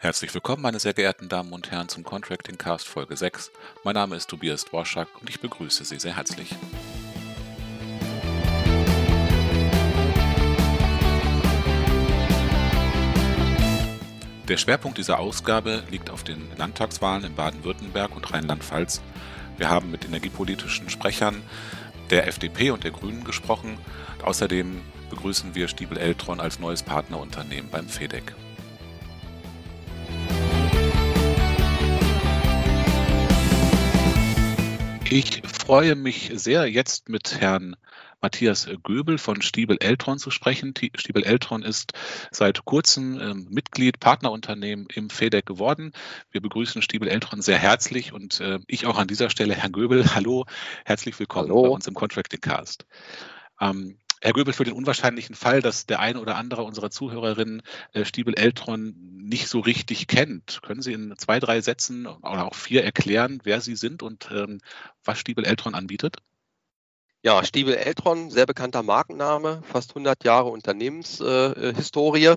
Herzlich willkommen, meine sehr geehrten Damen und Herren, zum Contracting Cast Folge 6. Mein Name ist Tobias Dworschak und ich begrüße Sie sehr herzlich. Der Schwerpunkt dieser Ausgabe liegt auf den Landtagswahlen in Baden-Württemberg und Rheinland-Pfalz. Wir haben mit energiepolitischen Sprechern der FDP und der Grünen gesprochen. Außerdem begrüßen wir Stiebel Eltron als neues Partnerunternehmen beim FEDEC. Ich freue mich sehr, jetzt mit Herrn Matthias Göbel von Stiebel Eltron zu sprechen. Stiebel Eltron ist seit kurzem ähm, Mitglied, Partnerunternehmen im FEDEC geworden. Wir begrüßen Stiebel Eltron sehr herzlich und äh, ich auch an dieser Stelle, Herr Göbel, hallo, herzlich willkommen hallo. bei uns im Contracting Cast. Ähm, Herr Göbel, für den unwahrscheinlichen Fall, dass der eine oder andere unserer Zuhörerinnen äh, Stiebel Eltron nicht so richtig kennt, können Sie in zwei, drei Sätzen oder auch vier erklären, wer Sie sind und ähm, was Stiebel Eltron anbietet? Ja, Stiebel Eltron, sehr bekannter Markenname, fast 100 Jahre Unternehmenshistorie. Äh,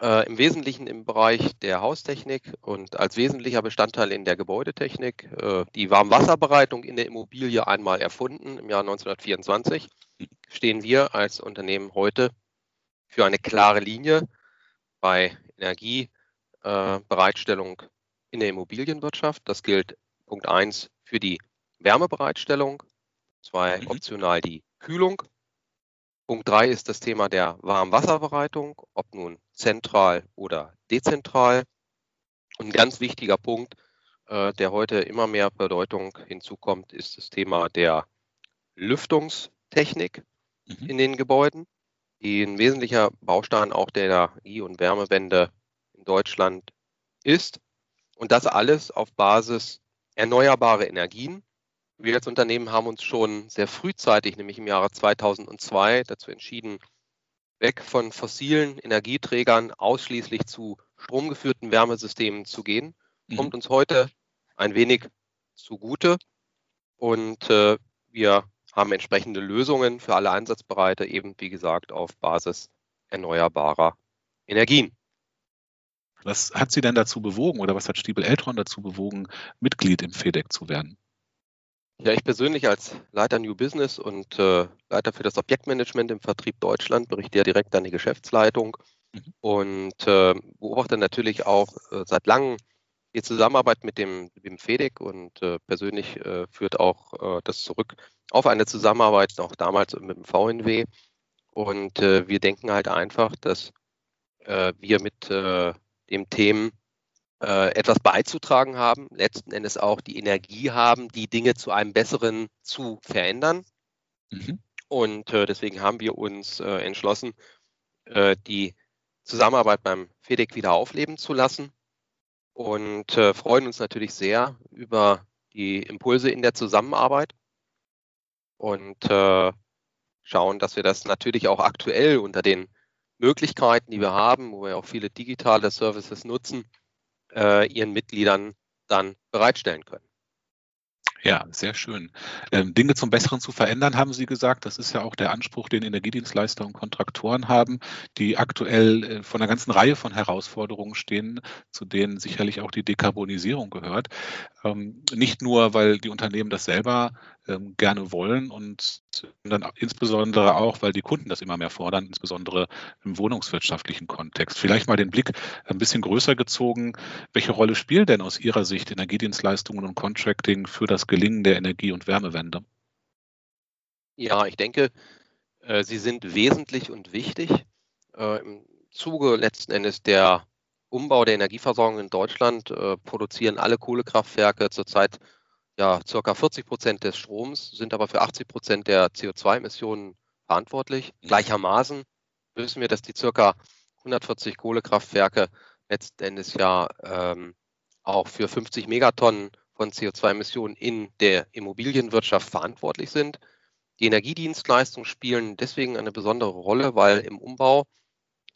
Im Wesentlichen im Bereich der Haustechnik und als wesentlicher Bestandteil in der Gebäudetechnik. Äh, die Warmwasserbereitung in der Immobilie einmal erfunden im Jahr 1924 stehen wir als Unternehmen heute für eine klare Linie bei Energiebereitstellung äh, in der Immobilienwirtschaft. Das gilt Punkt 1 für die Wärmebereitstellung, zwei mhm. optional die Kühlung. Punkt 3 ist das Thema der Warmwasserbereitung, ob nun zentral oder dezentral. Und ein ganz wichtiger Punkt, äh, der heute immer mehr Bedeutung hinzukommt, ist das Thema der Lüftungstechnik mhm. in den Gebäuden, die ein wesentlicher Baustein auch der Energie- und Wärmewende in Deutschland ist. Und das alles auf Basis erneuerbarer Energien. Wir als Unternehmen haben uns schon sehr frühzeitig, nämlich im Jahre 2002, dazu entschieden, weg von fossilen Energieträgern ausschließlich zu stromgeführten Wärmesystemen zu gehen. Mhm. Kommt uns heute ein wenig zugute. Und äh, wir haben entsprechende Lösungen für alle Einsatzbereiche, eben wie gesagt auf Basis erneuerbarer Energien. Was hat Sie denn dazu bewogen oder was hat Stiebel Eltron dazu bewogen, Mitglied im FEDEC zu werden? Ja, ich persönlich als Leiter New Business und äh, Leiter für das Objektmanagement im Vertrieb Deutschland berichte ja direkt an die Geschäftsleitung mhm. und äh, beobachte natürlich auch äh, seit langem die Zusammenarbeit mit dem, dem FEDEC und äh, persönlich äh, führt auch äh, das zurück auf eine Zusammenarbeit auch damals mit dem VNW. Und wir denken halt einfach, dass wir mit dem Themen etwas beizutragen haben, letzten Endes auch die Energie haben, die Dinge zu einem besseren zu verändern. Mhm. Und deswegen haben wir uns entschlossen, die Zusammenarbeit beim FEDEC wieder aufleben zu lassen und äh, freuen uns natürlich sehr über die Impulse in der Zusammenarbeit und äh, schauen, dass wir das natürlich auch aktuell unter den Möglichkeiten, die wir haben, wo wir auch viele digitale Services nutzen, äh, ihren Mitgliedern dann bereitstellen können. Ja, sehr schön. Ähm, Dinge zum Besseren zu verändern, haben Sie gesagt. Das ist ja auch der Anspruch, den Energiedienstleister und Kontraktoren haben, die aktuell äh, von einer ganzen Reihe von Herausforderungen stehen, zu denen sicherlich auch die Dekarbonisierung gehört. Ähm, nicht nur, weil die Unternehmen das selber ähm, gerne wollen und dann insbesondere auch, weil die Kunden das immer mehr fordern, insbesondere im wohnungswirtschaftlichen Kontext. Vielleicht mal den Blick ein bisschen größer gezogen. Welche Rolle spielen denn aus Ihrer Sicht Energiedienstleistungen und Contracting für das Gelingen der Energie- und Wärmewende? Ja, ich denke, äh, sie sind wesentlich und wichtig. Äh, Im Zuge letzten Endes der Umbau der Energieversorgung in Deutschland äh, produzieren alle Kohlekraftwerke zurzeit ja, circa 40 Prozent des Stroms, sind aber für 80 Prozent der CO2-Emissionen verantwortlich. Mhm. Gleichermaßen wissen wir, dass die circa 140 Kohlekraftwerke letzten Endes ja ähm, auch für 50 Megatonnen von CO2-Emissionen in der Immobilienwirtschaft verantwortlich sind. Die Energiedienstleistungen spielen deswegen eine besondere Rolle, weil im Umbau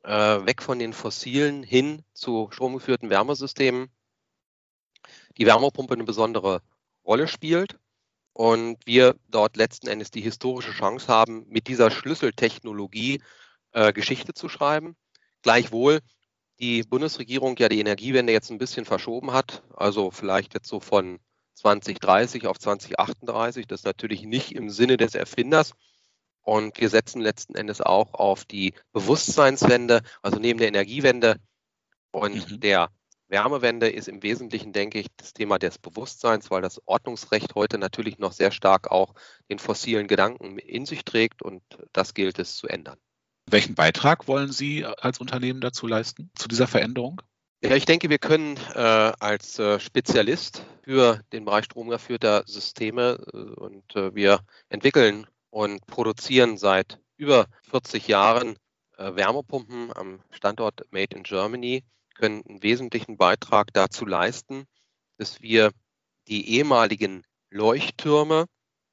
äh, weg von den fossilen hin zu stromgeführten Wärmesystemen die Wärmepumpe eine besondere Rolle spielt und wir dort letzten Endes die historische Chance haben, mit dieser Schlüsseltechnologie äh, Geschichte zu schreiben. Gleichwohl die Bundesregierung ja die Energiewende jetzt ein bisschen verschoben hat, also vielleicht jetzt so von 2030 auf 2038. Das ist natürlich nicht im Sinne des Erfinders. Und wir setzen letzten Endes auch auf die Bewusstseinswende, also neben der Energiewende und mhm. der Wärmewende ist im Wesentlichen, denke ich, das Thema des Bewusstseins, weil das Ordnungsrecht heute natürlich noch sehr stark auch den fossilen Gedanken in sich trägt und das gilt es zu ändern. Welchen Beitrag wollen Sie als Unternehmen dazu leisten, zu dieser Veränderung? Ja, ich denke, wir können äh, als äh, Spezialist für den Bereich stromgeführter Systeme äh, und äh, wir entwickeln und produzieren seit über 40 Jahren äh, Wärmepumpen am Standort Made in Germany, können einen wesentlichen Beitrag dazu leisten, dass wir die ehemaligen Leuchttürme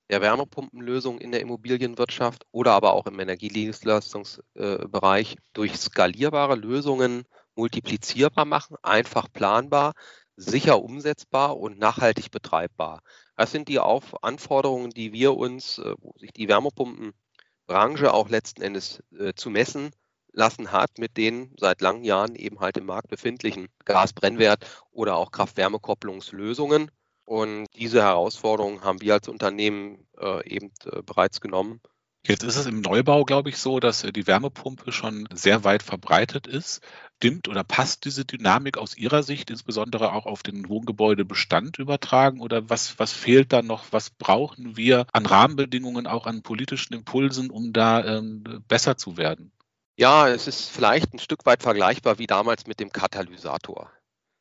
der Wärmepumpenlösung in der Immobilienwirtschaft oder aber auch im Energiedienstleistungsbereich durch skalierbare Lösungen multiplizierbar machen, einfach planbar, sicher umsetzbar und nachhaltig betreibbar. Das sind die Auf Anforderungen, die wir uns, äh, wo sich die Wärmepumpenbranche auch letzten Endes äh, zu messen lassen hat mit den seit langen Jahren eben halt im Markt befindlichen Gasbrennwert oder auch Kraft-Wärme-Kopplungslösungen. Und diese Herausforderungen haben wir als Unternehmen äh, eben äh, bereits genommen. Jetzt ist es im Neubau, glaube ich, so, dass äh, die Wärmepumpe schon sehr weit verbreitet ist. Stimmt oder passt diese Dynamik aus Ihrer Sicht insbesondere auch auf den Wohngebäudebestand übertragen? Oder was, was fehlt da noch? Was brauchen wir an Rahmenbedingungen, auch an politischen Impulsen, um da ähm, besser zu werden? Ja, es ist vielleicht ein Stück weit vergleichbar wie damals mit dem Katalysator.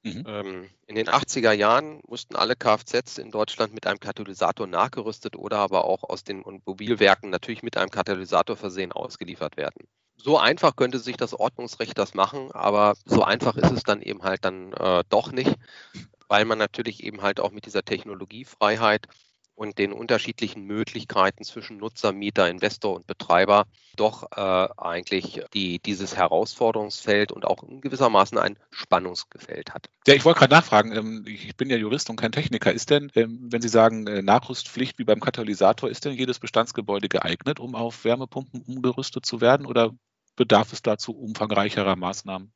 Mhm. Ähm, in den 80er Jahren mussten alle Kfz in Deutschland mit einem Katalysator nachgerüstet oder aber auch aus den Mobilwerken natürlich mit einem Katalysator versehen ausgeliefert werden. So einfach könnte sich das Ordnungsrecht das machen, aber so einfach ist es dann eben halt dann äh, doch nicht, weil man natürlich eben halt auch mit dieser Technologiefreiheit und den unterschiedlichen Möglichkeiten zwischen Nutzer, Mieter, Investor und Betreiber doch äh, eigentlich die, dieses Herausforderungsfeld und auch in gewissermaßen ein Spannungsgefeld hat. Ja, ich wollte gerade nachfragen, ähm, ich bin ja Jurist und kein Techniker. Ist denn, ähm, wenn Sie sagen äh, Nachrüstpflicht wie beim Katalysator, ist denn jedes Bestandsgebäude geeignet, um auf Wärmepumpen umgerüstet zu werden oder bedarf es dazu umfangreicherer Maßnahmen?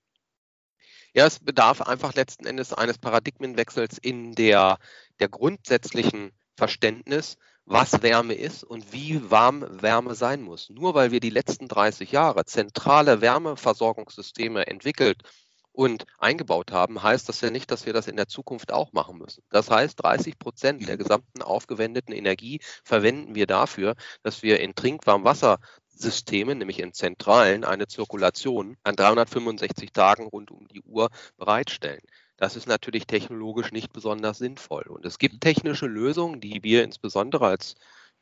Ja, es bedarf einfach letzten Endes eines Paradigmenwechsels in der, der grundsätzlichen Verständnis, was Wärme ist und wie warm Wärme sein muss. Nur weil wir die letzten 30 Jahre zentrale Wärmeversorgungssysteme entwickelt und eingebaut haben, heißt das ja nicht, dass wir das in der Zukunft auch machen müssen. Das heißt, 30 Prozent der gesamten aufgewendeten Energie verwenden wir dafür, dass wir in Trinkwassersystemen, nämlich in Zentralen, eine Zirkulation an 365 Tagen rund um die Uhr bereitstellen. Das ist natürlich technologisch nicht besonders sinnvoll. Und es gibt technische Lösungen, die wir insbesondere als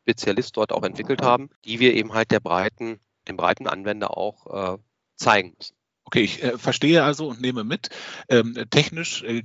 Spezialist dort auch entwickelt haben, die wir eben halt der breiten, dem breiten Anwender auch äh, zeigen müssen. Okay, ich äh, verstehe also und nehme mit. Ähm, technisch äh,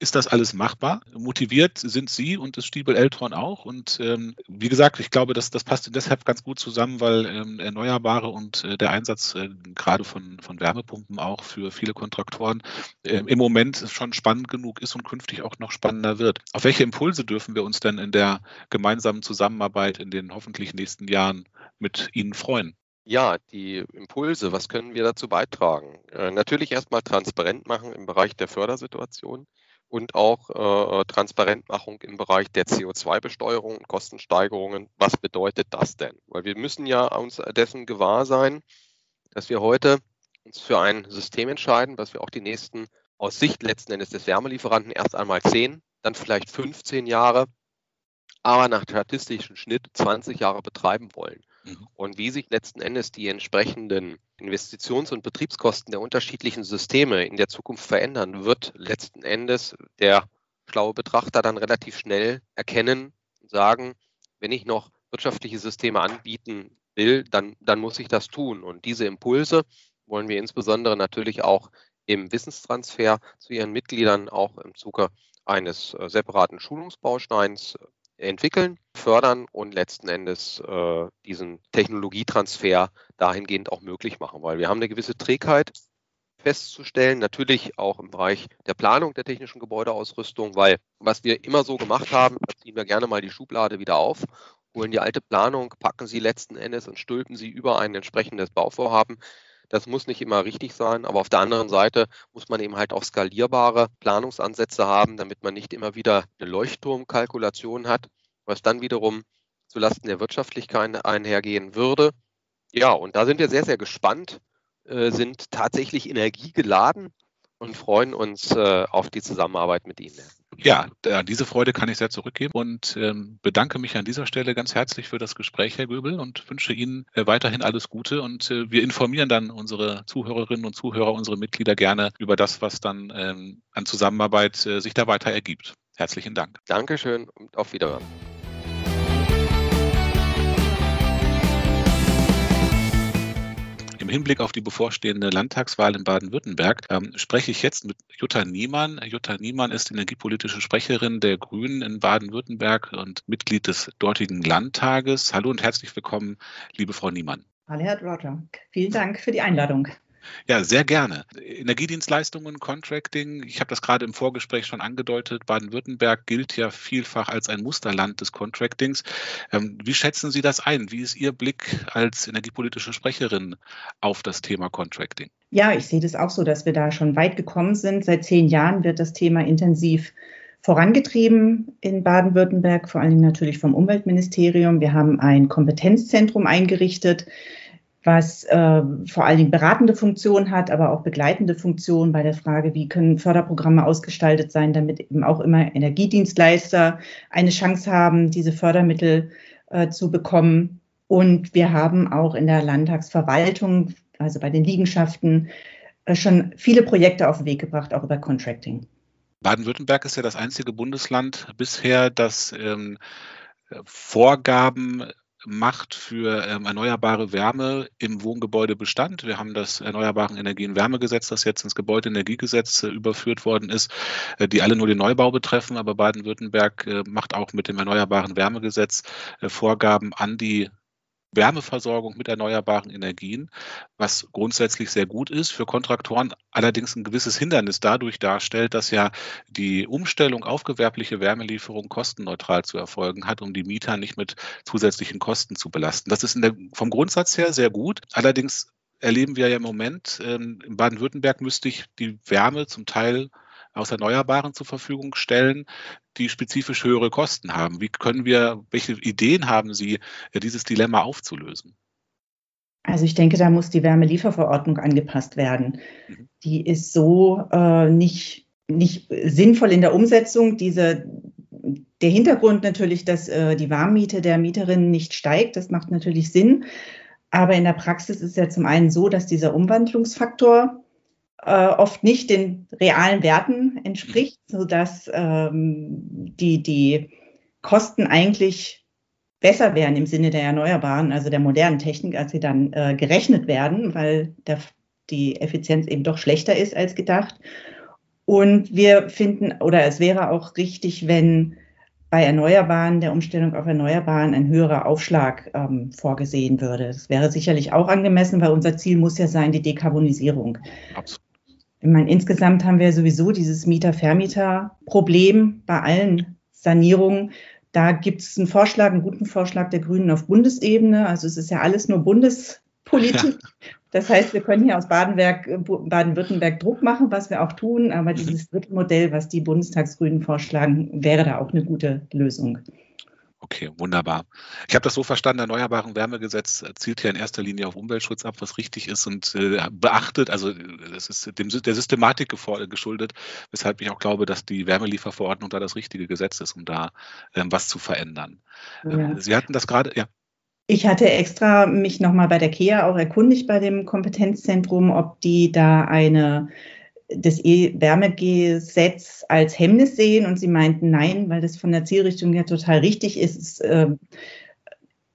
ist das alles machbar. Motiviert sind Sie und das Stiebel Eltron auch. Und ähm, wie gesagt, ich glaube, dass das passt deshalb ganz gut zusammen, weil ähm, Erneuerbare und äh, der Einsatz äh, gerade von, von Wärmepumpen auch für viele Kontraktoren äh, im Moment schon spannend genug ist und künftig auch noch spannender wird. Auf welche Impulse dürfen wir uns denn in der gemeinsamen Zusammenarbeit in den hoffentlich nächsten Jahren mit Ihnen freuen? Ja, die Impulse, was können wir dazu beitragen? Äh, natürlich erstmal transparent machen im Bereich der Fördersituation und auch äh, Transparentmachung im Bereich der CO2-Besteuerung und Kostensteigerungen. Was bedeutet das denn? Weil wir müssen ja uns dessen gewahr sein, dass wir heute uns für ein System entscheiden, was wir auch die nächsten aus Sicht letzten Endes des Wärmelieferanten erst einmal 10, dann vielleicht 15 Jahre, aber nach statistischem Schnitt 20 Jahre betreiben wollen. Mhm. Und wie sich letzten Endes die entsprechenden Investitions- und Betriebskosten der unterschiedlichen Systeme in der Zukunft verändern, wird letzten Endes der schlaue Betrachter dann relativ schnell erkennen und sagen, wenn ich noch wirtschaftliche Systeme anbieten will, dann, dann muss ich das tun. Und diese Impulse wollen wir insbesondere natürlich auch im Wissenstransfer zu ihren Mitgliedern auch im Zuge eines äh, separaten Schulungsbausteins entwickeln, fördern und letzten Endes äh, diesen Technologietransfer dahingehend auch möglich machen, weil wir haben eine gewisse Trägheit festzustellen, natürlich auch im Bereich der Planung der technischen Gebäudeausrüstung, weil was wir immer so gemacht haben, da ziehen wir gerne mal die Schublade wieder auf, holen die alte Planung, packen sie letzten Endes und stülpen sie über ein entsprechendes Bauvorhaben. Das muss nicht immer richtig sein, aber auf der anderen Seite muss man eben halt auch skalierbare Planungsansätze haben, damit man nicht immer wieder eine Leuchtturmkalkulation hat, was dann wiederum zulasten der Wirtschaftlichkeit einhergehen würde. Ja, und da sind wir sehr, sehr gespannt, äh, sind tatsächlich energiegeladen und freuen uns äh, auf die Zusammenarbeit mit Ihnen. Ja, diese Freude kann ich sehr zurückgeben und ähm, bedanke mich an dieser Stelle ganz herzlich für das Gespräch, Herr Göbel, und wünsche Ihnen äh, weiterhin alles Gute. Und äh, wir informieren dann unsere Zuhörerinnen und Zuhörer, unsere Mitglieder gerne über das, was dann ähm, an Zusammenarbeit äh, sich da weiter ergibt. Herzlichen Dank. Dankeschön und auf Wiederhören. Im Hinblick auf die bevorstehende Landtagswahl in Baden-Württemberg ähm, spreche ich jetzt mit Jutta Niemann. Jutta Niemann ist energiepolitische Sprecherin der Grünen in Baden-Württemberg und Mitglied des dortigen Landtages. Hallo und herzlich willkommen, liebe Frau Niemann. Hallo, Herr Roger. Vielen Dank für die Einladung. Ja, sehr gerne. Energiedienstleistungen, Contracting, ich habe das gerade im Vorgespräch schon angedeutet, Baden-Württemberg gilt ja vielfach als ein Musterland des Contractings. Ähm, wie schätzen Sie das ein? Wie ist Ihr Blick als energiepolitische Sprecherin auf das Thema Contracting? Ja, ich sehe das auch so, dass wir da schon weit gekommen sind. Seit zehn Jahren wird das Thema intensiv vorangetrieben in Baden-Württemberg, vor allen Dingen natürlich vom Umweltministerium. Wir haben ein Kompetenzzentrum eingerichtet, was äh, vor allen Dingen beratende Funktion hat, aber auch begleitende Funktion bei der Frage, wie können Förderprogramme ausgestaltet sein, damit eben auch immer Energiedienstleister eine Chance haben, diese Fördermittel äh, zu bekommen. Und wir haben auch in der Landtagsverwaltung, also bei den Liegenschaften, äh, schon viele Projekte auf den Weg gebracht, auch über Contracting. Baden-Württemberg ist ja das einzige Bundesland bisher, das ähm, Vorgaben macht für ähm, erneuerbare Wärme im Wohngebäudebestand. Wir haben das Erneuerbaren Energien Wärmegesetz, das jetzt ins Gebäudeenergiegesetz äh, überführt worden ist, äh, die alle nur den Neubau betreffen. Aber Baden-Württemberg äh, macht auch mit dem Erneuerbaren Wärmegesetz äh, Vorgaben an die Wärmeversorgung mit erneuerbaren Energien, was grundsätzlich sehr gut ist, für Kontraktoren allerdings ein gewisses Hindernis dadurch darstellt, dass ja die Umstellung auf gewerbliche Wärmelieferung kostenneutral zu erfolgen hat, um die Mieter nicht mit zusätzlichen Kosten zu belasten. Das ist der, vom Grundsatz her sehr gut. Allerdings erleben wir ja im Moment, ähm, in Baden-Württemberg müsste ich die Wärme zum Teil aus Erneuerbaren zur Verfügung stellen, die spezifisch höhere Kosten haben. Wie können wir, welche Ideen haben Sie, äh, dieses Dilemma aufzulösen? Also ich denke, da muss die Wärmelieferverordnung angepasst werden. Mhm. Die ist so äh, nicht, nicht sinnvoll in der Umsetzung. Diese, der Hintergrund natürlich, dass äh, die Warmmiete der Mieterinnen nicht steigt, das macht natürlich Sinn. Aber in der Praxis ist ja zum einen so, dass dieser Umwandlungsfaktor äh, oft nicht den realen Werten entspricht, sodass ähm, die, die Kosten eigentlich besser wären im Sinne der Erneuerbaren, also der modernen Technik, als sie dann äh, gerechnet werden, weil der, die Effizienz eben doch schlechter ist als gedacht. Und wir finden, oder es wäre auch richtig, wenn bei Erneuerbaren, der Umstellung auf Erneuerbaren, ein höherer Aufschlag ähm, vorgesehen würde. Das wäre sicherlich auch angemessen, weil unser Ziel muss ja sein, die Dekarbonisierung. Absolut. Ich meine, insgesamt haben wir sowieso dieses Mieter-Vermieter-Problem bei allen Sanierungen. Da gibt es einen Vorschlag, einen guten Vorschlag der Grünen auf Bundesebene. Also es ist ja alles nur Bundespolitik. Ja. Das heißt, wir können hier aus Baden-Württemberg Druck machen, was wir auch tun. Aber dieses dritte Modell, was die Bundestagsgrünen vorschlagen, wäre da auch eine gute Lösung. Okay, wunderbar. Ich habe das so verstanden, Erneuerbaren Wärmegesetz zielt hier in erster Linie auf Umweltschutz ab, was richtig ist und äh, beachtet, also es ist dem, der Systematik geschuldet, weshalb ich auch glaube, dass die Wärmelieferverordnung da das richtige Gesetz ist, um da ähm, was zu verändern. Ja. Äh, Sie hatten das gerade, ja. Ich hatte extra mich nochmal bei der KEA auch erkundigt bei dem Kompetenzzentrum, ob die da eine das E-Wärmegesetz als Hemmnis sehen und sie meinten nein, weil das von der Zielrichtung her total richtig ist. Ähm,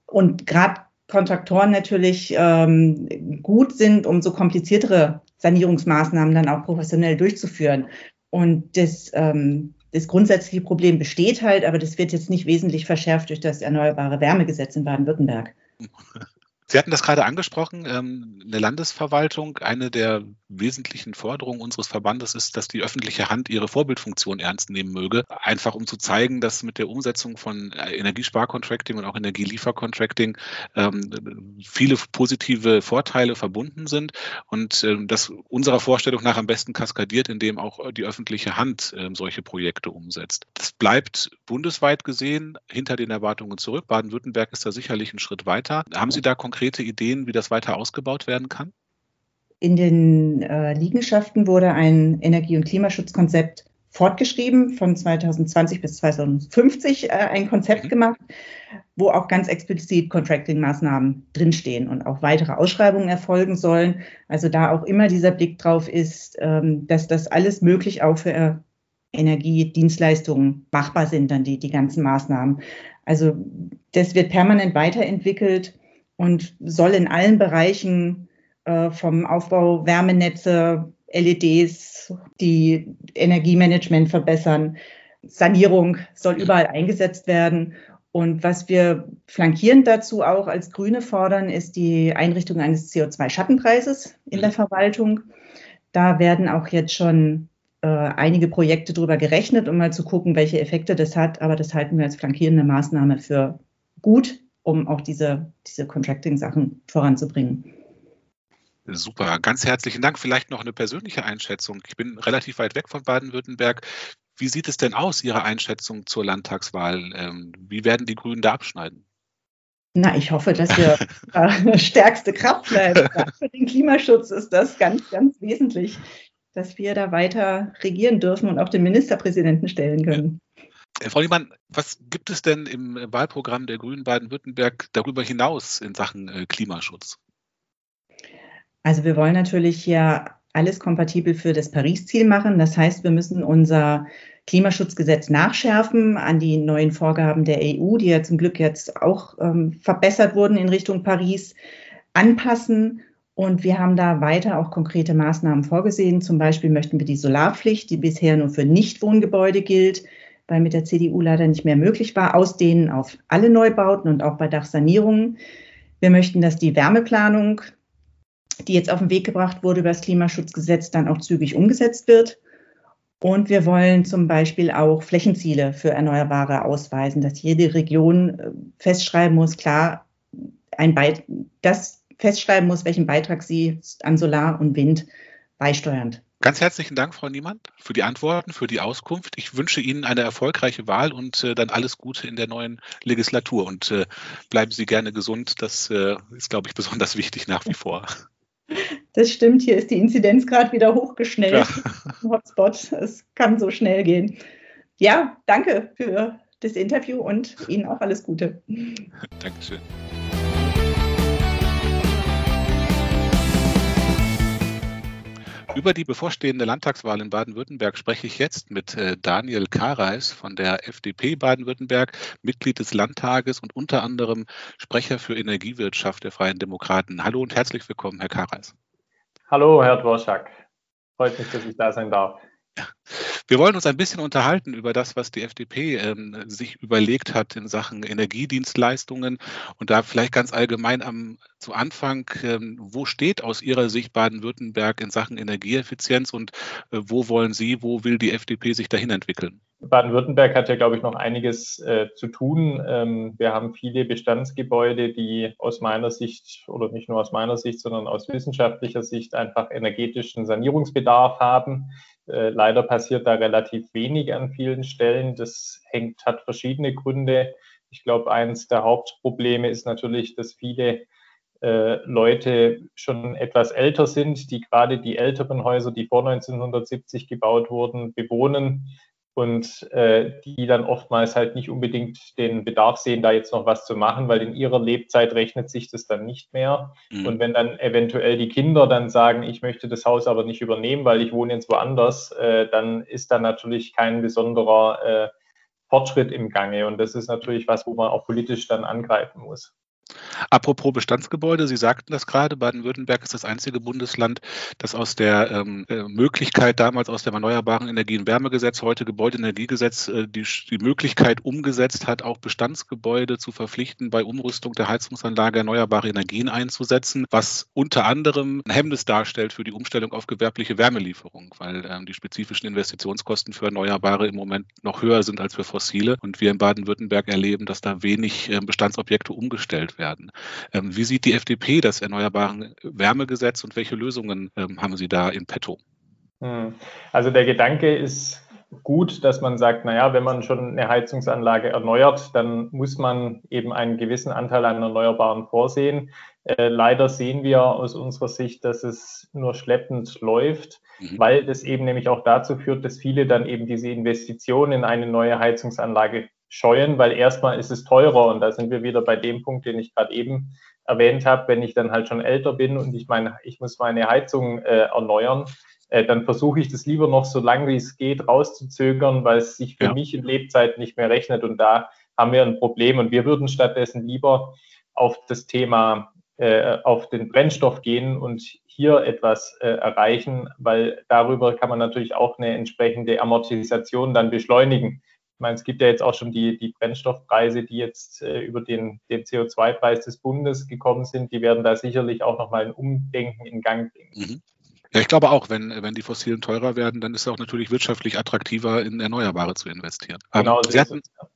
und gerade Kontraktoren natürlich ähm, gut sind, um so kompliziertere Sanierungsmaßnahmen dann auch professionell durchzuführen. Und das, ähm, das grundsätzliche Problem besteht halt, aber das wird jetzt nicht wesentlich verschärft durch das Erneuerbare Wärmegesetz in Baden-Württemberg. Sie hatten das gerade angesprochen, ähm, eine Landesverwaltung. Eine der wesentlichen Forderungen unseres Verbandes ist, dass die öffentliche Hand ihre Vorbildfunktion ernst nehmen möge, einfach um zu zeigen, dass mit der Umsetzung von äh, Energiesparcontracting und auch Energieliefercontracting ähm, viele positive Vorteile verbunden sind und ähm, das unserer Vorstellung nach am besten kaskadiert, indem auch die öffentliche Hand solche Projekte umsetzt. Das bleibt bundesweit gesehen hinter den Erwartungen zurück. Baden-Württemberg ist da sicherlich einen Schritt weiter. Haben Sie da konkrete Ideen, wie das weiter ausgebaut werden kann? In den äh, Liegenschaften wurde ein Energie- und Klimaschutzkonzept fortgeschrieben, von 2020 bis 2050 äh, ein Konzept mhm. gemacht, wo auch ganz explizit Contracting-Maßnahmen drinstehen und auch weitere Ausschreibungen erfolgen sollen. Also da auch immer dieser Blick drauf ist, ähm, dass das alles möglich auch für Energiedienstleistungen machbar sind, dann die, die ganzen Maßnahmen. Also das wird permanent weiterentwickelt und soll in allen Bereichen äh, vom Aufbau Wärmenetze, LEDs, die Energiemanagement verbessern. Sanierung soll überall eingesetzt werden. Und was wir flankierend dazu auch als Grüne fordern, ist die Einrichtung eines CO2-Schattenpreises in der Verwaltung. Da werden auch jetzt schon äh, einige Projekte drüber gerechnet, um mal zu gucken, welche Effekte das hat. Aber das halten wir als flankierende Maßnahme für gut, um auch diese, diese Contracting-Sachen voranzubringen. Super, ganz herzlichen Dank. Vielleicht noch eine persönliche Einschätzung. Ich bin relativ weit weg von Baden-Württemberg. Wie sieht es denn aus, Ihre Einschätzung zur Landtagswahl? Ähm, wie werden die Grünen da abschneiden? Na, ich hoffe, dass wir äh, stärkste Kraft bleiben. Für den Klimaschutz ist das ganz, ganz wesentlich, dass wir da weiter regieren dürfen und auch den Ministerpräsidenten stellen können. Frau Liemann, was gibt es denn im Wahlprogramm der Grünen Baden-Württemberg darüber hinaus in Sachen äh, Klimaschutz? Also wir wollen natürlich hier alles kompatibel für das Paris-Ziel machen. Das heißt, wir müssen unser Klimaschutzgesetz nachschärfen an die neuen Vorgaben der EU, die ja zum Glück jetzt auch ähm, verbessert wurden in Richtung Paris, anpassen. Und wir haben da weiter auch konkrete Maßnahmen vorgesehen. Zum Beispiel möchten wir die Solarpflicht, die bisher nur für Nichtwohngebäude gilt, weil mit der CDU leider nicht mehr möglich war, ausdehnen auf alle Neubauten und auch bei Dachsanierungen. Wir möchten, dass die Wärmeplanung, die jetzt auf den Weg gebracht wurde über das Klimaschutzgesetz, dann auch zügig umgesetzt wird. Und wir wollen zum Beispiel auch Flächenziele für Erneuerbare ausweisen, dass jede Region äh, festschreiben muss, klar, ein das festschreiben muss, welchen Beitrag sie an Solar und Wind beisteuern. Ganz herzlichen Dank, Frau Niemann, für die Antworten, für die Auskunft. Ich wünsche Ihnen eine erfolgreiche Wahl und äh, dann alles Gute in der neuen Legislatur. Und äh, bleiben Sie gerne gesund. Das äh, ist, glaube ich, besonders wichtig nach wie vor. Das stimmt. Hier ist die Inzidenz gerade wieder hochgeschnellt. Ja. Hotspot. Es kann so schnell gehen. Ja, danke für das Interview und Ihnen auch alles Gute. Dankeschön. Über die bevorstehende Landtagswahl in Baden-Württemberg spreche ich jetzt mit äh, Daniel Kareis von der FDP Baden-Württemberg, Mitglied des Landtages und unter anderem Sprecher für Energiewirtschaft der Freien Demokraten. Hallo und herzlich willkommen, Herr Kareis. Hallo, Herr Dworschak. Freut mich, dass ich da sein darf. Wir wollen uns ein bisschen unterhalten über das, was die FDP ähm, sich überlegt hat in Sachen Energiedienstleistungen und da vielleicht ganz allgemein am zu Anfang, ähm, wo steht aus Ihrer Sicht Baden-Württemberg in Sachen Energieeffizienz und äh, wo wollen Sie, wo will die FDP sich dahin entwickeln? Baden-Württemberg hat ja, glaube ich, noch einiges äh, zu tun. Ähm, wir haben viele Bestandsgebäude, die aus meiner Sicht oder nicht nur aus meiner Sicht, sondern aus wissenschaftlicher Sicht einfach energetischen Sanierungsbedarf haben. Äh, leider passiert da relativ wenig an vielen Stellen. Das hängt, hat verschiedene Gründe. Ich glaube, eines der Hauptprobleme ist natürlich, dass viele äh, Leute schon etwas älter sind, die gerade die älteren Häuser, die vor 1970 gebaut wurden, bewohnen und äh, die dann oftmals halt nicht unbedingt den Bedarf sehen, da jetzt noch was zu machen, weil in ihrer Lebzeit rechnet sich das dann nicht mehr. Mhm. Und wenn dann eventuell die Kinder dann sagen, ich möchte das Haus aber nicht übernehmen, weil ich wohne jetzt woanders, äh, dann ist da natürlich kein besonderer äh, Fortschritt im Gange. Und das ist natürlich was, wo man auch politisch dann angreifen muss. Apropos Bestandsgebäude, Sie sagten das gerade, Baden-Württemberg ist das einzige Bundesland, das aus der ähm, äh, Möglichkeit damals aus dem Erneuerbaren Energien Wärmegesetz, heute Gebäudeenergiegesetz, äh, die, die Möglichkeit umgesetzt hat, auch Bestandsgebäude zu verpflichten, bei Umrüstung der Heizungsanlage erneuerbare Energien einzusetzen, was unter anderem ein Hemmnis darstellt für die Umstellung auf gewerbliche Wärmelieferung, weil ähm, die spezifischen Investitionskosten für Erneuerbare im Moment noch höher sind als für fossile. Und wir in Baden-Württemberg erleben, dass da wenig äh, Bestandsobjekte umgestellt werden. Ähm, wie sieht die FDP das Erneuerbaren Wärmegesetz und welche Lösungen ähm, haben Sie da in petto? Hm. Also der Gedanke ist gut, dass man sagt, naja, wenn man schon eine Heizungsanlage erneuert, dann muss man eben einen gewissen Anteil an Erneuerbaren vorsehen. Äh, leider sehen wir aus unserer Sicht, dass es nur schleppend läuft, mhm. weil das eben nämlich auch dazu führt, dass viele dann eben diese Investition in eine neue Heizungsanlage scheuen, weil erstmal ist es teurer und da sind wir wieder bei dem Punkt, den ich gerade eben erwähnt habe, wenn ich dann halt schon älter bin und ich meine, ich muss meine Heizung äh, erneuern, äh, dann versuche ich das lieber noch so lange wie es geht rauszuzögern, weil es sich für ja. mich in Lebzeit nicht mehr rechnet und da haben wir ein Problem und wir würden stattdessen lieber auf das Thema, äh, auf den Brennstoff gehen und hier etwas äh, erreichen, weil darüber kann man natürlich auch eine entsprechende Amortisation dann beschleunigen. Ich meine, es gibt ja jetzt auch schon die, die Brennstoffpreise, die jetzt äh, über den, den CO2-Preis des Bundes gekommen sind. Die werden da sicherlich auch nochmal ein Umdenken in Gang bringen. Mhm. Ja, ich glaube auch, wenn, wenn die fossilen teurer werden, dann ist es auch natürlich wirtschaftlich attraktiver, in Erneuerbare zu investieren. Genau, Sie hatten, ja.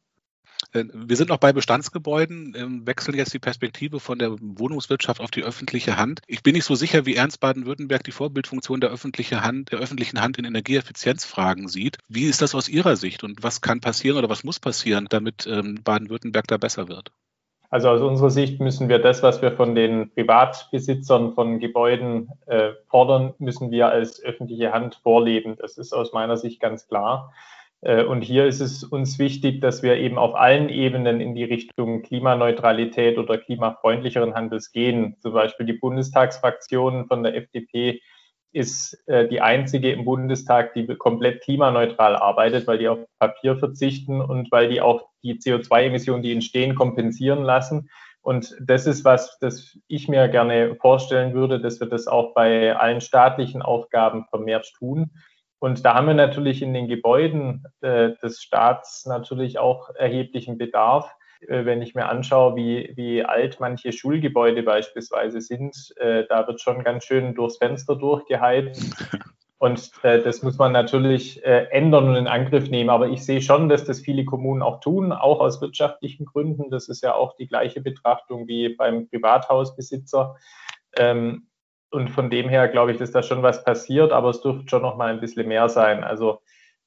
Äh, wir sind noch bei Bestandsgebäuden, ähm, wechseln jetzt die Perspektive von der Wohnungswirtschaft auf die öffentliche Hand. Ich bin nicht so sicher, wie Ernst Baden-Württemberg die Vorbildfunktion der, öffentliche Hand, der öffentlichen Hand in Energieeffizienzfragen sieht. Wie ist das aus Ihrer Sicht und was kann passieren oder was muss passieren, damit ähm, Baden-Württemberg da besser wird? Also aus unserer Sicht müssen wir das, was wir von den Privatbesitzern von Gebäuden äh, fordern, müssen wir als öffentliche Hand vorleben. Das ist aus meiner Sicht ganz klar. Äh, und hier ist es uns wichtig, dass wir eben auf allen Ebenen in die Richtung Klimaneutralität oder klimafreundlicheren Handels gehen. Zum Beispiel die Bundestagsfraktion von der FDP ist äh, die einzige im Bundestag, die komplett klimaneutral arbeitet, weil die auf Papier verzichten und weil die auch die CO2-Emissionen, die entstehen, kompensieren lassen. Und das ist was, das ich mir gerne vorstellen würde, dass wir das auch bei allen staatlichen Aufgaben vermehrt tun. Und da haben wir natürlich in den Gebäuden äh, des Staats natürlich auch erheblichen Bedarf. Äh, wenn ich mir anschaue, wie, wie alt manche Schulgebäude beispielsweise sind, äh, da wird schon ganz schön durchs Fenster durchgeheizt. Und äh, das muss man natürlich äh, ändern und in Angriff nehmen. Aber ich sehe schon, dass das viele Kommunen auch tun, auch aus wirtschaftlichen Gründen. Das ist ja auch die gleiche Betrachtung wie beim Privathausbesitzer. Ähm, und von dem her glaube ich, dass da schon was passiert, aber es dürfte schon noch mal ein bisschen mehr sein. Also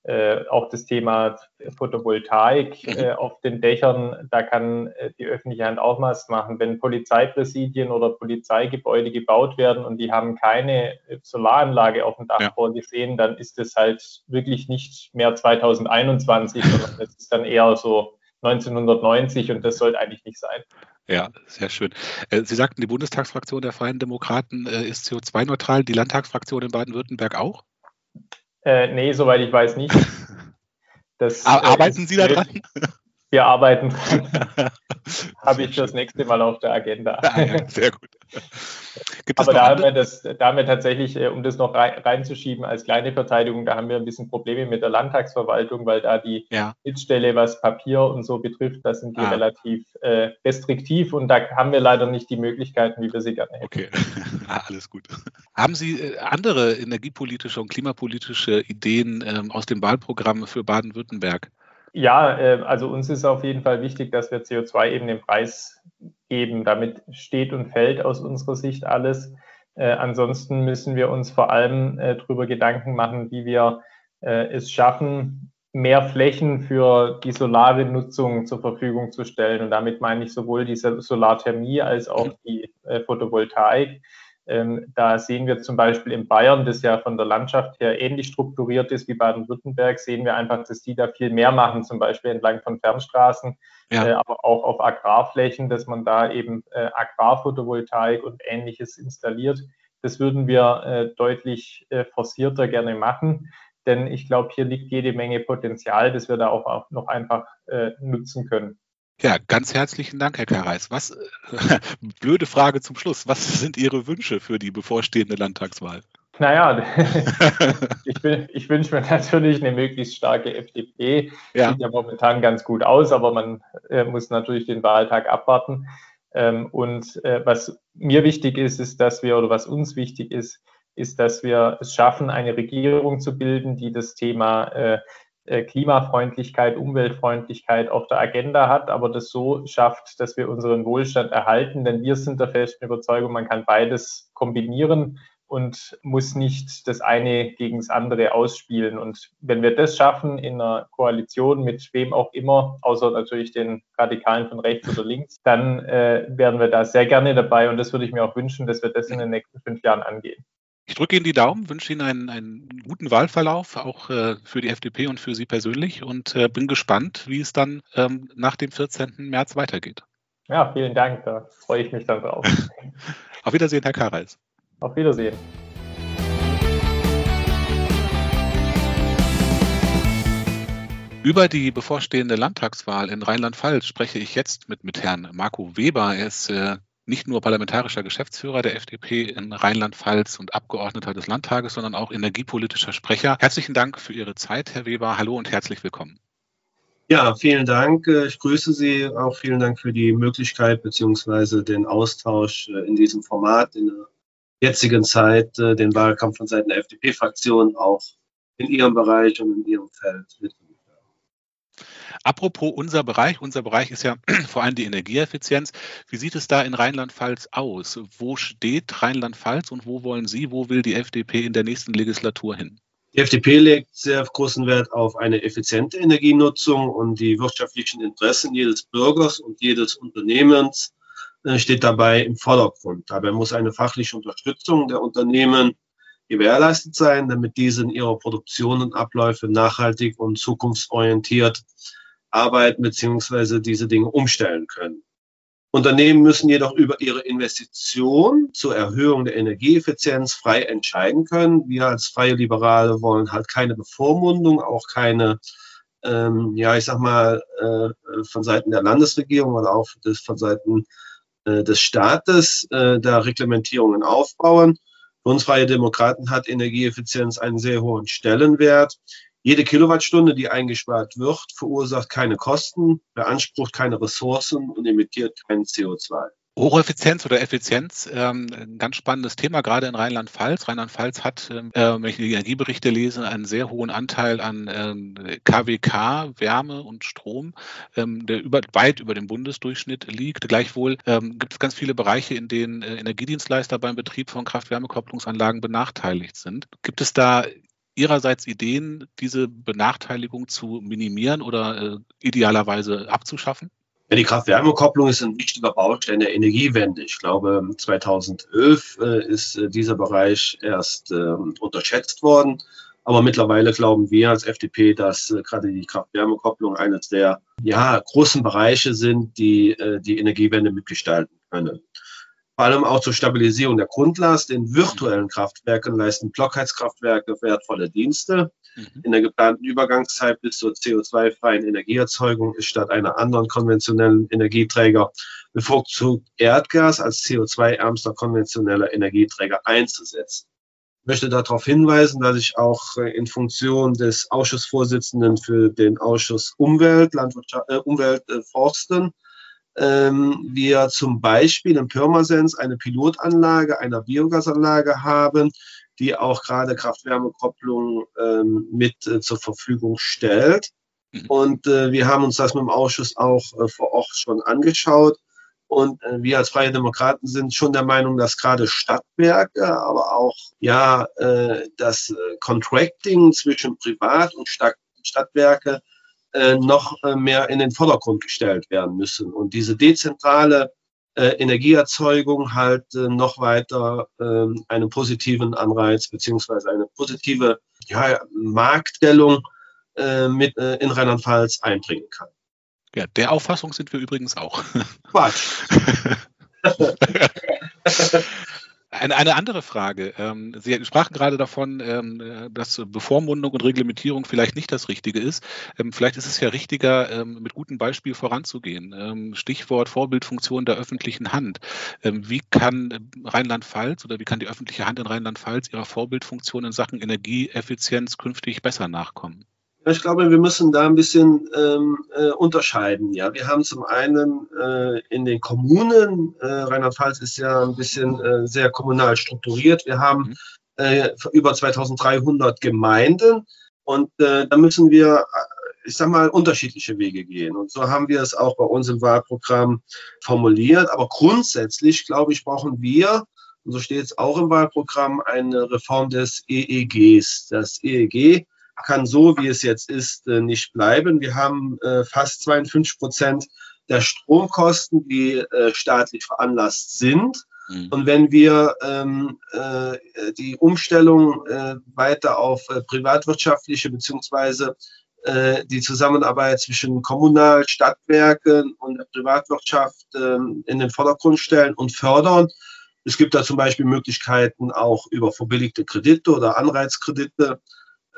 äh, auch das Thema Photovoltaik mhm. äh, auf den Dächern, da kann äh, die öffentliche Hand auch was machen. Wenn Polizeipräsidien oder Polizeigebäude gebaut werden und die haben keine äh, Solaranlage auf dem Dach ja. vorgesehen, dann ist es halt wirklich nicht mehr 2021, sondern es ist dann eher so 1990 und das sollte eigentlich nicht sein. Ja, sehr schön. Äh, Sie sagten, die Bundestagsfraktion der Freien Demokraten äh, ist CO2-neutral, die Landtagsfraktion in Baden-Württemberg auch? Äh, nee, soweit ich weiß nicht. Das, Arbeiten äh, Sie daran? Wir arbeiten dran. Habe ich das nächste Mal auf der Agenda. Ja, sehr gut. Aber da haben, wir das, da haben wir tatsächlich, äh, um das noch reinzuschieben als kleine Verteidigung, da haben wir ein bisschen Probleme mit der Landtagsverwaltung, weil da die ja. Schnittstelle, was Papier und so betrifft, da sind die ah. relativ äh, restriktiv und da haben wir leider nicht die Möglichkeiten, wie wir sie gerne hätten. Okay, ah, alles gut. Haben Sie äh, andere energiepolitische und klimapolitische Ideen ähm, aus dem Wahlprogramm für Baden-Württemberg? Ja, äh, also uns ist auf jeden Fall wichtig, dass wir CO2 eben den Preis geben. Damit steht und fällt aus unserer Sicht alles. Äh, ansonsten müssen wir uns vor allem äh, darüber Gedanken machen, wie wir äh, es schaffen, mehr Flächen für die solare Nutzung zur Verfügung zu stellen. Und damit meine ich sowohl die Solarthermie als auch die äh, Photovoltaik. Ähm, da sehen wir zum Beispiel in Bayern, das ja von der Landschaft her ähnlich strukturiert ist wie Baden-Württemberg, sehen wir einfach, dass die da viel mehr machen, zum Beispiel entlang von Fernstraßen, ja. äh, aber auch auf Agrarflächen, dass man da eben äh, Agrarphotovoltaik und ähnliches installiert. Das würden wir äh, deutlich äh, forcierter gerne machen, denn ich glaube, hier liegt jede Menge Potenzial, das wir da auch, auch noch einfach äh, nutzen können. Ja, ganz herzlichen Dank, Herr Kareis. Was, blöde Frage zum Schluss. Was sind Ihre Wünsche für die bevorstehende Landtagswahl? Naja, ich, ich wünsche mir natürlich eine möglichst starke FDP. Ja. Sieht ja momentan ganz gut aus, aber man äh, muss natürlich den Wahltag abwarten. Ähm, und äh, was mir wichtig ist, ist, dass wir, oder was uns wichtig ist, ist, dass wir es schaffen, eine Regierung zu bilden, die das Thema äh, äh, Klimafreundlichkeit, Umweltfreundlichkeit auf der Agenda hat, aber das so schafft, dass wir unseren Wohlstand erhalten. Denn wir sind der festen Überzeugung, man kann beides kombinieren und muss nicht das eine gegen das andere ausspielen. Und wenn wir das schaffen in einer Koalition mit wem auch immer, außer natürlich den Radikalen von rechts oder links, dann äh, werden wir da sehr gerne dabei. Und das würde ich mir auch wünschen, dass wir das in den nächsten fünf Jahren angehen. Ich drücke Ihnen die Daumen, wünsche Ihnen einen, einen guten Wahlverlauf, auch äh, für die FDP und für Sie persönlich und äh, bin gespannt, wie es dann ähm, nach dem 14. März weitergeht. Ja, vielen Dank, da freue ich mich dann drauf. Auf Wiedersehen, Herr Kareis. Auf Wiedersehen. Über die bevorstehende Landtagswahl in Rheinland-Pfalz spreche ich jetzt mit, mit Herrn Marco Weber. Er ist äh, nicht nur parlamentarischer Geschäftsführer der FDP in Rheinland-Pfalz und Abgeordneter des Landtages, sondern auch energiepolitischer Sprecher. Herzlichen Dank für Ihre Zeit, Herr Weber. Hallo und herzlich willkommen. Ja, vielen Dank. Ich grüße Sie. Auch vielen Dank für die Möglichkeit bzw. den Austausch äh, in diesem Format in der jetzigen Zeit, äh, den Wahlkampf von Seiten der FDP-Fraktion auch in Ihrem Bereich und in Ihrem Feld mit Apropos unser Bereich, unser Bereich ist ja vor allem die Energieeffizienz. Wie sieht es da in Rheinland-Pfalz aus? Wo steht Rheinland-Pfalz und wo wollen Sie, wo will die FDP in der nächsten Legislatur hin? Die FDP legt sehr großen Wert auf eine effiziente Energienutzung und die wirtschaftlichen Interessen jedes Bürgers und jedes Unternehmens äh, steht dabei im Vordergrund. Dabei muss eine fachliche Unterstützung der Unternehmen gewährleistet sein, damit diese in ihrer Produktion und Abläufe nachhaltig und zukunftsorientiert arbeiten bzw. diese Dinge umstellen können. Unternehmen müssen jedoch über ihre Investition zur Erhöhung der Energieeffizienz frei entscheiden können. Wir als freie Liberale wollen halt keine Bevormundung, auch keine, ähm, ja, ich sag mal, äh, von Seiten der Landesregierung oder auch des, von Seiten äh, des Staates äh, da Reglementierungen aufbauen. Für uns freie Demokraten hat Energieeffizienz einen sehr hohen Stellenwert. Jede Kilowattstunde, die eingespart wird, verursacht keine Kosten, beansprucht keine Ressourcen und emittiert kein CO2. Hocheffizienz oder Effizienz, ähm, ein ganz spannendes Thema, gerade in Rheinland-Pfalz. Rheinland-Pfalz hat, ähm, äh, wenn ich die Energieberichte lese, einen sehr hohen Anteil an ähm, KWK, Wärme und Strom, ähm, der über, weit über dem Bundesdurchschnitt liegt. Gleichwohl ähm, gibt es ganz viele Bereiche, in denen äh, Energiedienstleister beim Betrieb von Kraft-Wärme-Kopplungsanlagen benachteiligt sind. Gibt es da Ihrerseits Ideen, diese Benachteiligung zu minimieren oder äh, idealerweise abzuschaffen? Ja, die Kraft-Wärme-Kopplung ist ein wichtiger Baustein der Energiewende. Ich glaube, 2011 äh, ist äh, dieser Bereich erst äh, unterschätzt worden. Aber mittlerweile glauben wir als FDP, dass äh, gerade die Kraft-Wärme-Kopplung eines der ja, großen Bereiche sind, die äh, die Energiewende mitgestalten können vor allem auch zur Stabilisierung der Grundlast. In virtuellen Kraftwerken leisten Blockheizkraftwerke wertvolle Dienste. Mhm. In der geplanten Übergangszeit bis zur CO2-freien Energieerzeugung ist statt einer anderen konventionellen Energieträger bevorzugt Erdgas als CO2-ärmster konventioneller Energieträger einzusetzen. Ich möchte darauf hinweisen, dass ich auch äh, in Funktion des Ausschussvorsitzenden für den Ausschuss Umwelt, Landwirtschaft, äh, Umwelt, äh, Forsten ähm, wir zum Beispiel in Pirmasens eine Pilotanlage einer Biogasanlage haben, die auch gerade Kraft-Wärme-Kopplung ähm, mit äh, zur Verfügung stellt. Mhm. Und äh, wir haben uns das mit dem Ausschuss auch äh, vor Ort schon angeschaut. Und äh, wir als Freie Demokraten sind schon der Meinung, dass gerade Stadtwerke, aber auch ja äh, das äh, Contracting zwischen Privat- und Stadt Stadtwerke äh, noch äh, mehr in den Vordergrund gestellt werden müssen. Und diese dezentrale äh, Energieerzeugung halt äh, noch weiter äh, einen positiven Anreiz beziehungsweise eine positive ja, Marktstellung äh, mit in Rheinland-Pfalz einbringen kann. Ja, der Auffassung sind wir übrigens auch. Quatsch. Eine, eine andere Frage. Ähm, Sie sprachen gerade davon, ähm, dass Bevormundung und Reglementierung vielleicht nicht das Richtige ist. Ähm, vielleicht ist es ja richtiger, mit gutem Beispiel voranzugehen. Stichwort Vorbildfunktion der öffentlichen Hand. Wie kann Rheinland-Pfalz oder wie kann die öffentliche Hand in Rheinland-Pfalz ihrer Vorbildfunktion in Sachen Energieeffizienz künftig besser nachkommen? Ich glaube, wir müssen da ein bisschen ähm, äh, unterscheiden. Ja, wir haben zum einen äh, in den Kommunen, äh, Rheinland-Pfalz ist ja ein bisschen äh, sehr kommunal strukturiert. Wir haben mhm. äh, über 2300 Gemeinden und äh, da müssen wir, äh, ich sag mal, unterschiedliche Wege gehen. Und so haben wir es auch bei uns im Wahlprogramm formuliert. Aber grundsätzlich, glaube ich, brauchen wir und so steht es auch im Wahlprogramm, eine Reform des EEGs. Das EEG kann so, wie es jetzt ist, äh, nicht bleiben. Wir haben äh, fast 52 Prozent der Stromkosten, die äh, staatlich veranlasst sind. Mhm. Und wenn wir ähm, äh, die Umstellung weiter auf privatwirtschaftliche beziehungsweise die Zusammenarbeit zwischen Kommunal, Stadtwerken und der Privatwirtschaft äh, in den Vordergrund stellen und fördern, es gibt da zum Beispiel Möglichkeiten auch über verbilligte Kredite oder Anreizkredite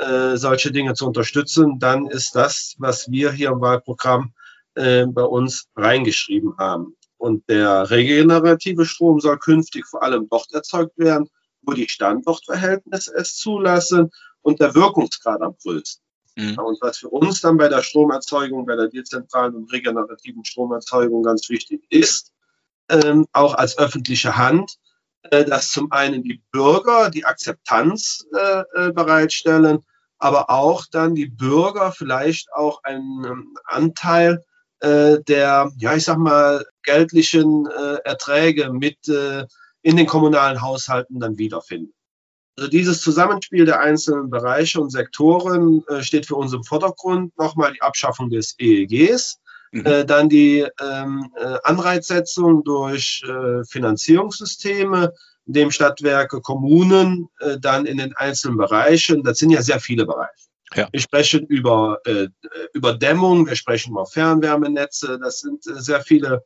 äh, solche Dinge zu unterstützen, dann ist das, was wir hier im Wahlprogramm äh, bei uns reingeschrieben haben. Und der regenerative Strom soll künftig vor allem dort erzeugt werden, wo die Standortverhältnisse es zulassen und der Wirkungsgrad am größten. Mhm. Und was für uns dann bei der Stromerzeugung, bei der dezentralen und regenerativen Stromerzeugung ganz wichtig ist, ähm, auch als öffentliche Hand, äh, dass zum einen die Bürger die Akzeptanz äh, äh, bereitstellen, aber auch dann die Bürger vielleicht auch einen ähm, Anteil äh, der, ja, ich sag mal, geldlichen äh, Erträge mit äh, in den kommunalen Haushalten dann wiederfinden. Also dieses Zusammenspiel der einzelnen Bereiche und Sektoren äh, steht für uns im Vordergrund. Nochmal die Abschaffung des EEGs, mhm. äh, dann die ähm, äh, Anreizsetzung durch Finanzierungssysteme, indem Stadtwerke, Kommunen äh, dann in den einzelnen Bereichen, das sind ja sehr viele Bereiche. Ja. Wir sprechen über, äh, über Dämmung, wir sprechen über Fernwärmenetze, das sind äh, sehr viele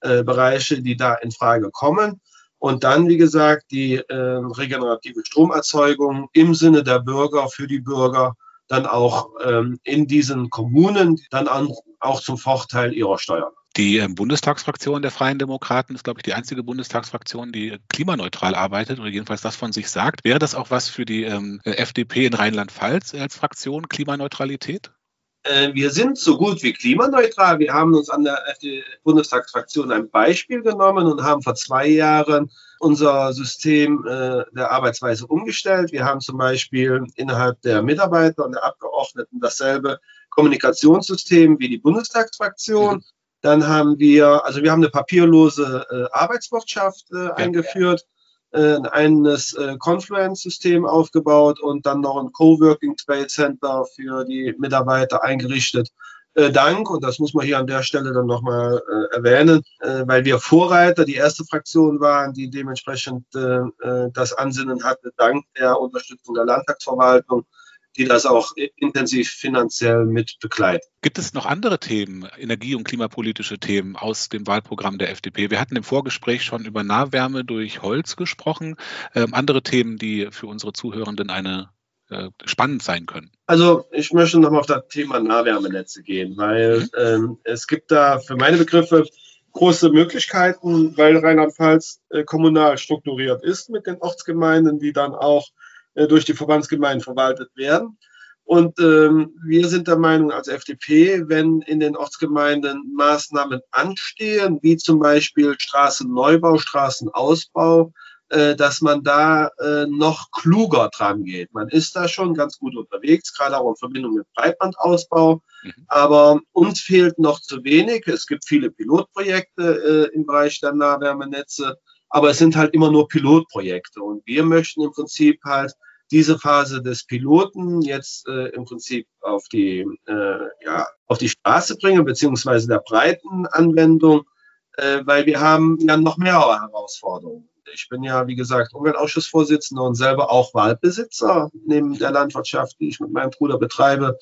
äh, Bereiche, die da in Frage kommen. Und dann, wie gesagt, die äh, regenerative Stromerzeugung im Sinne der Bürger, für die Bürger, dann auch ähm, in diesen Kommunen, dann an, auch zum Vorteil ihrer Steuern. Die ähm, Bundestagsfraktion der Freien Demokraten ist, glaube ich, die einzige Bundestagsfraktion, die klimaneutral arbeitet oder jedenfalls das von sich sagt. Wäre das auch was für die ähm, FDP in Rheinland-Pfalz als Fraktion, Klimaneutralität? Äh, wir sind so gut wie klimaneutral. Wir haben uns an der Bundestagsfraktion ein Beispiel genommen und haben vor zwei Jahren unser System äh, der Arbeitsweise umgestellt. Wir haben zum Beispiel innerhalb der Mitarbeiter und der Abgeordneten dasselbe Kommunikationssystem wie die Bundestagsfraktion. Mhm. Dann haben wir, also wir haben eine papierlose äh, Arbeitswirtschaft äh, ja. eingeführt, äh, ein äh, Confluence-System aufgebaut und dann noch ein Coworking Space Center für die Mitarbeiter eingerichtet. Äh, Dank, und das muss man hier an der Stelle dann nochmal äh, erwähnen, äh, weil wir Vorreiter, die erste Fraktion waren, die dementsprechend äh, äh das Ansinnen hatte, dank der Unterstützung der Landtagsverwaltung die das auch intensiv finanziell mit begleiten. Gibt es noch andere Themen, energie- und klimapolitische Themen aus dem Wahlprogramm der FDP? Wir hatten im Vorgespräch schon über Nahwärme durch Holz gesprochen. Ähm, andere Themen, die für unsere Zuhörenden eine äh, spannend sein können. Also ich möchte nochmal auf das Thema Nahwärmenetze gehen, weil mhm. ähm, es gibt da für meine Begriffe große Möglichkeiten, weil Rheinland-Pfalz äh, kommunal strukturiert ist mit den Ortsgemeinden, die dann auch durch die Verbandsgemeinden verwaltet werden. Und ähm, wir sind der Meinung als FDP, wenn in den Ortsgemeinden Maßnahmen anstehen, wie zum Beispiel Straßenneubau, Straßenausbau, äh, dass man da äh, noch kluger dran geht. Man ist da schon ganz gut unterwegs, gerade auch in Verbindung mit Breitbandausbau. Mhm. Aber uns fehlt noch zu wenig. Es gibt viele Pilotprojekte äh, im Bereich der Nahwärmenetze, aber es sind halt immer nur Pilotprojekte. Und wir möchten im Prinzip halt diese Phase des Piloten jetzt äh, im Prinzip auf die, äh, ja, auf die Straße bringen, beziehungsweise der breiten Anwendung, äh, weil wir haben ja noch mehrere Herausforderungen. Ich bin ja, wie gesagt, Umweltausschussvorsitzender und selber auch Waldbesitzer neben der Landwirtschaft, die ich mit meinem Bruder betreibe.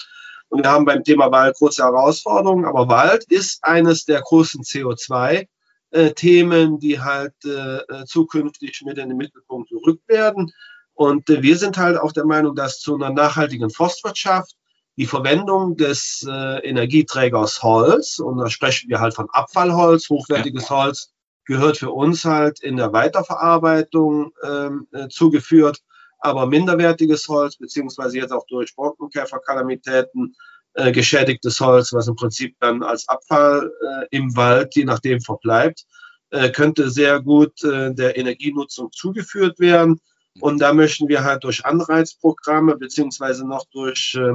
Und wir haben beim Thema Wald große Herausforderungen, aber Wald ist eines der großen CO2 äh, die halt äh, äh, zukünftig mit in den Mittelpunkt gerückt werden. Und äh, wir sind halt auch der Meinung, dass zu einer nachhaltigen Forstwirtschaft die Verwendung des äh, Energieträgers Holz, und da sprechen wir halt von Abfallholz, hochwertiges ja. Holz, gehört für uns halt in der Weiterverarbeitung ähm, äh, zugeführt, aber minderwertiges Holz, beziehungsweise jetzt auch durch Borkenkäferkalamitäten äh, geschädigtes Holz, was im Prinzip dann als Abfall äh, im Wald, je nachdem, verbleibt, äh, könnte sehr gut äh, der Energienutzung zugeführt werden. Und da möchten wir halt durch Anreizprogramme beziehungsweise noch durch äh,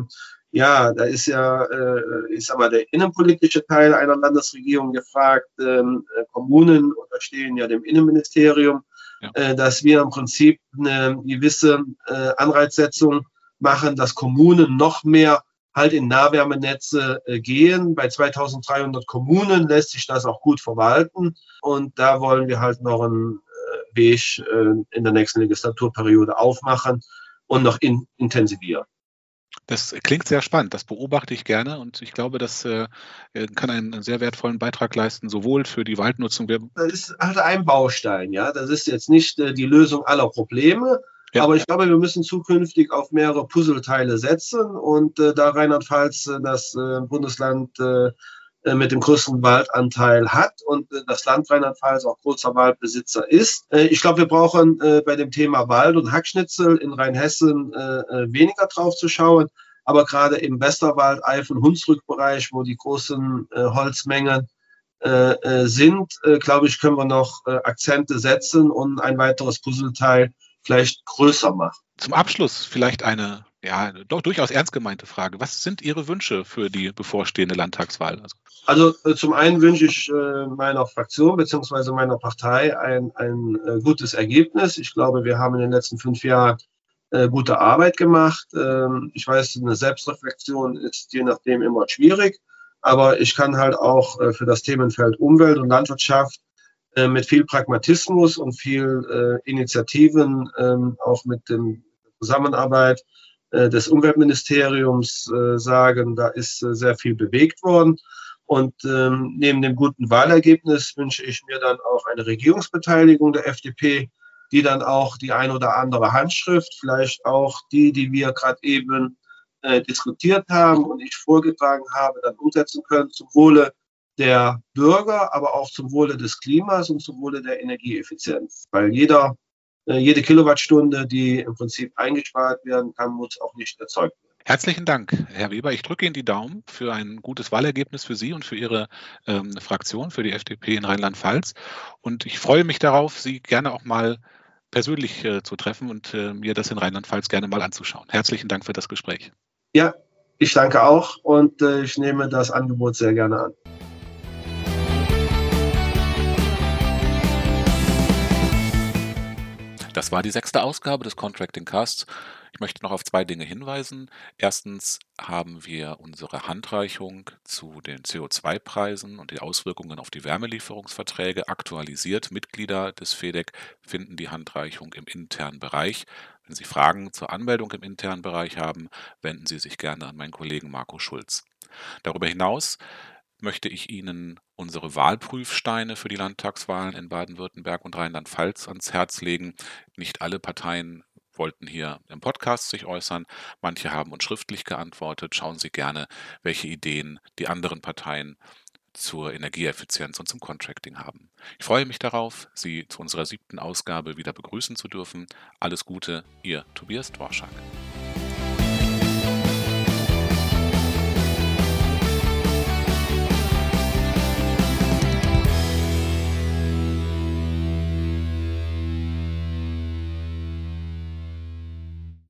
ja, da ist ja, äh, ich sag mal, der innenpolitische Teil einer Landesregierung gefragt. Ähm, äh, Kommunen unterstehen ja dem Innenministerium, ja. äh, dass wir im Prinzip eine gewisse äh, Anreizsetzung machen, dass Kommunen noch mehr halt in Nahwärmenetze äh, gehen. Bei 2300 Kommunen lässt sich das auch gut verwalten. Und da wollen wir halt noch einen Weg äh, in der nächsten Legislaturperiode aufmachen und noch in, intensivieren. Das klingt sehr spannend, das beobachte ich gerne und ich glaube, das äh, äh kann einen sehr wertvollen Beitrag leisten, sowohl für die Waldnutzung. Das ist halt ein Baustein, ja. Das ist jetzt nicht äh, die Lösung aller Probleme, ja. aber ich glaube, wir müssen zukünftig auf mehrere Puzzleteile setzen und äh, da Rheinland-Pfalz das Bundesland mit dem größten Waldanteil hat und äh, das Land Rheinland-Pfalz auch großer Waldbesitzer ist. Äh, ich glaube, wir brauchen bei dem Thema Wald und Hackschnitzel in Rheinhessen weniger drauf zu schauen. Aber gerade im Westerwald, Eifel, Hunsrückbereich, wo die großen Holzmengen sind, glaube ich, können wir noch Akzente setzen und ein weiteres Puzzleteil vielleicht größer machen. Zum Abschluss vielleicht eine ja, doch durchaus ernst gemeinte Frage. Was sind Ihre Wünsche für die bevorstehende Landtagswahl? Also, also äh, zum einen wünsche ich äh, meiner Fraktion bzw. meiner Partei ein, ein äh, gutes Ergebnis. Ich glaube, wir haben in den letzten fünf Jahren äh, gute Arbeit gemacht. Ähm, ich weiß, eine Selbstreflexion ist je nachdem immer schwierig, aber ich kann halt auch äh, für das Themenfeld Umwelt und Landwirtschaft äh, mit viel Pragmatismus und viel Initiativen, ähm, auch mit dem Zusammenarbeit des Umweltministeriums äh, sagen, da ist äh, sehr viel bewegt worden. Und ähm, neben dem guten Wahlergebnis wünsche ich mir dann auch eine Regierungsbeteiligung der FDP, die dann auch die ein oder andere Handschrift, vielleicht auch die, die wir gerade eben äh, diskutiert haben und ich vorgetragen habe, dann umsetzen können zum Wohle der Bürger, aber auch zum Wohle des Klimas und zum Wohle der Energieeffizienz. Weil jeder äh, jede Kilowattstunde, die im Prinzip eingespart werden kann, muss auch nicht erzeugt werden. Herzlichen Dank, Herr Weber. Ich drücke Ihnen die Daumen für ein gutes Wahlergebnis für Sie und für Ihre ähm, Fraktion, für die FDP in Rheinland-Pfalz. Und ich freue mich darauf, Sie gerne auch mal persönlich äh, zu treffen und äh, mir das in Rheinland-Pfalz gerne mal anzuschauen. Herzlichen Dank für das Gespräch. Ja, ich danke auch und äh, ich nehme das Angebot sehr gerne an. Das war die sechste Ausgabe des Contracting Casts. Ich möchte noch auf zwei Dinge hinweisen. Erstens haben wir unsere Handreichung zu den CO2-Preisen und die Auswirkungen auf die Wärmelieferungsverträge aktualisiert. Mitglieder des FEDEC finden die Handreichung im internen Bereich. Wenn Sie Fragen zur Anmeldung im internen Bereich haben, wenden Sie sich gerne an meinen Kollegen Marco Schulz. Darüber hinaus möchte ich Ihnen unsere Wahlprüfsteine für die Landtagswahlen in Baden-Württemberg und Rheinland-Pfalz ans Herz legen. Nicht alle Parteien wollten hier im Podcast sich äußern. Manche haben uns schriftlich geantwortet. Schauen Sie gerne, welche Ideen die anderen Parteien zur Energieeffizienz und zum Contracting haben. Ich freue mich darauf, Sie zu unserer siebten Ausgabe wieder begrüßen zu dürfen. Alles Gute, Ihr Tobias Dworschak.